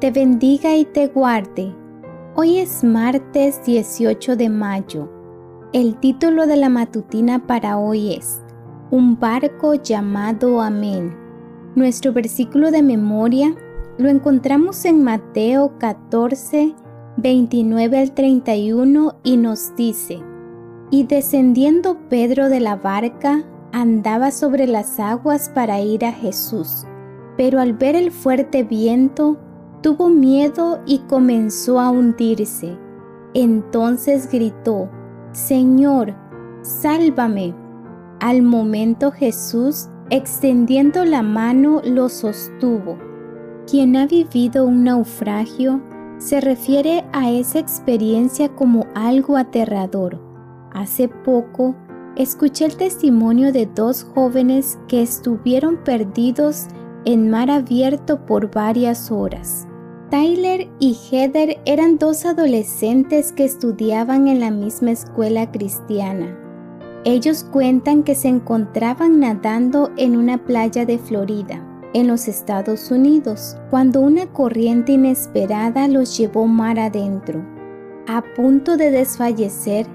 te bendiga y te guarde. Hoy es martes 18 de mayo. El título de la matutina para hoy es Un barco llamado Amén. Nuestro versículo de memoria lo encontramos en Mateo 14, 29 al 31 y nos dice, Y descendiendo Pedro de la barca, andaba sobre las aguas para ir a Jesús, pero al ver el fuerte viento, tuvo miedo y comenzó a hundirse. Entonces gritó, Señor, sálvame. Al momento Jesús, extendiendo la mano, lo sostuvo. Quien ha vivido un naufragio se refiere a esa experiencia como algo aterrador. Hace poco escuché el testimonio de dos jóvenes que estuvieron perdidos en mar abierto por varias horas. Tyler y Heather eran dos adolescentes que estudiaban en la misma escuela cristiana. Ellos cuentan que se encontraban nadando en una playa de Florida en los Estados Unidos, cuando una corriente inesperada los llevó mar adentro. A punto de desfallecer,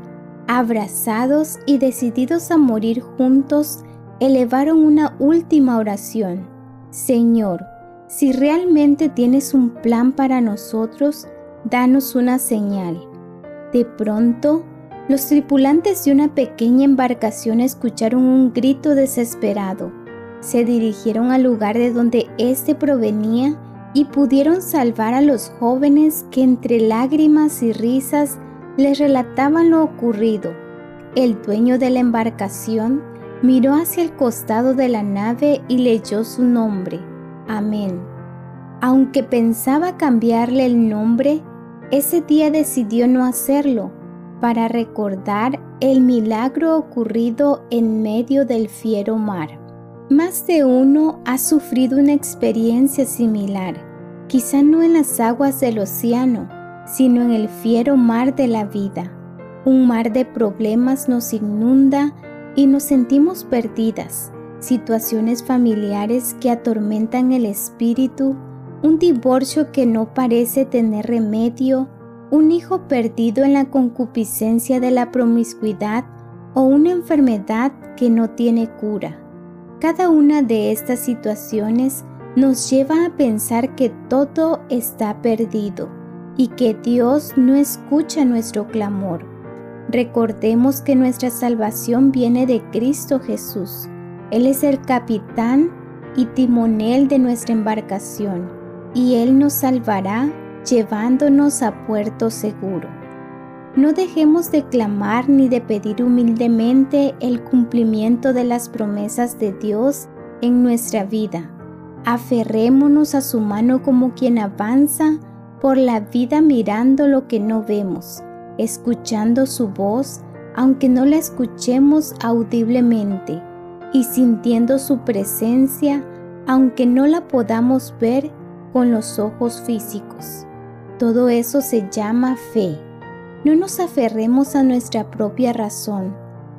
abrazados y decididos a morir juntos, elevaron una última oración. Señor, si realmente tienes un plan para nosotros, danos una señal. De pronto, los tripulantes de una pequeña embarcación escucharon un grito desesperado se dirigieron al lugar de donde éste provenía y pudieron salvar a los jóvenes que entre lágrimas y risas les relataban lo ocurrido. El dueño de la embarcación miró hacia el costado de la nave y leyó su nombre. Amén. Aunque pensaba cambiarle el nombre, ese día decidió no hacerlo para recordar el milagro ocurrido en medio del fiero mar. Más de uno ha sufrido una experiencia similar, quizá no en las aguas del océano, sino en el fiero mar de la vida. Un mar de problemas nos inunda y nos sentimos perdidas, situaciones familiares que atormentan el espíritu, un divorcio que no parece tener remedio, un hijo perdido en la concupiscencia de la promiscuidad o una enfermedad que no tiene cura. Cada una de estas situaciones nos lleva a pensar que todo está perdido y que Dios no escucha nuestro clamor. Recordemos que nuestra salvación viene de Cristo Jesús. Él es el capitán y timonel de nuestra embarcación y Él nos salvará llevándonos a puerto seguro. No dejemos de clamar ni de pedir humildemente el cumplimiento de las promesas de Dios en nuestra vida. Aferrémonos a su mano como quien avanza por la vida mirando lo que no vemos, escuchando su voz aunque no la escuchemos audiblemente y sintiendo su presencia aunque no la podamos ver con los ojos físicos. Todo eso se llama fe. No nos aferremos a nuestra propia razón,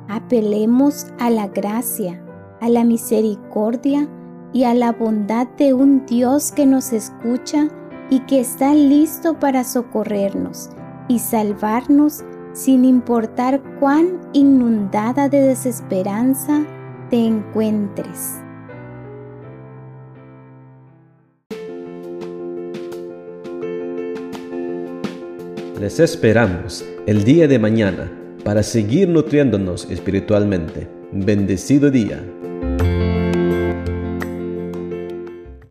apelemos a la gracia, a la misericordia y a la bondad de un Dios que nos escucha y que está listo para socorrernos y salvarnos sin importar cuán inundada de desesperanza te encuentres. Les esperamos el día de mañana para seguir nutriéndonos espiritualmente. Bendecido día.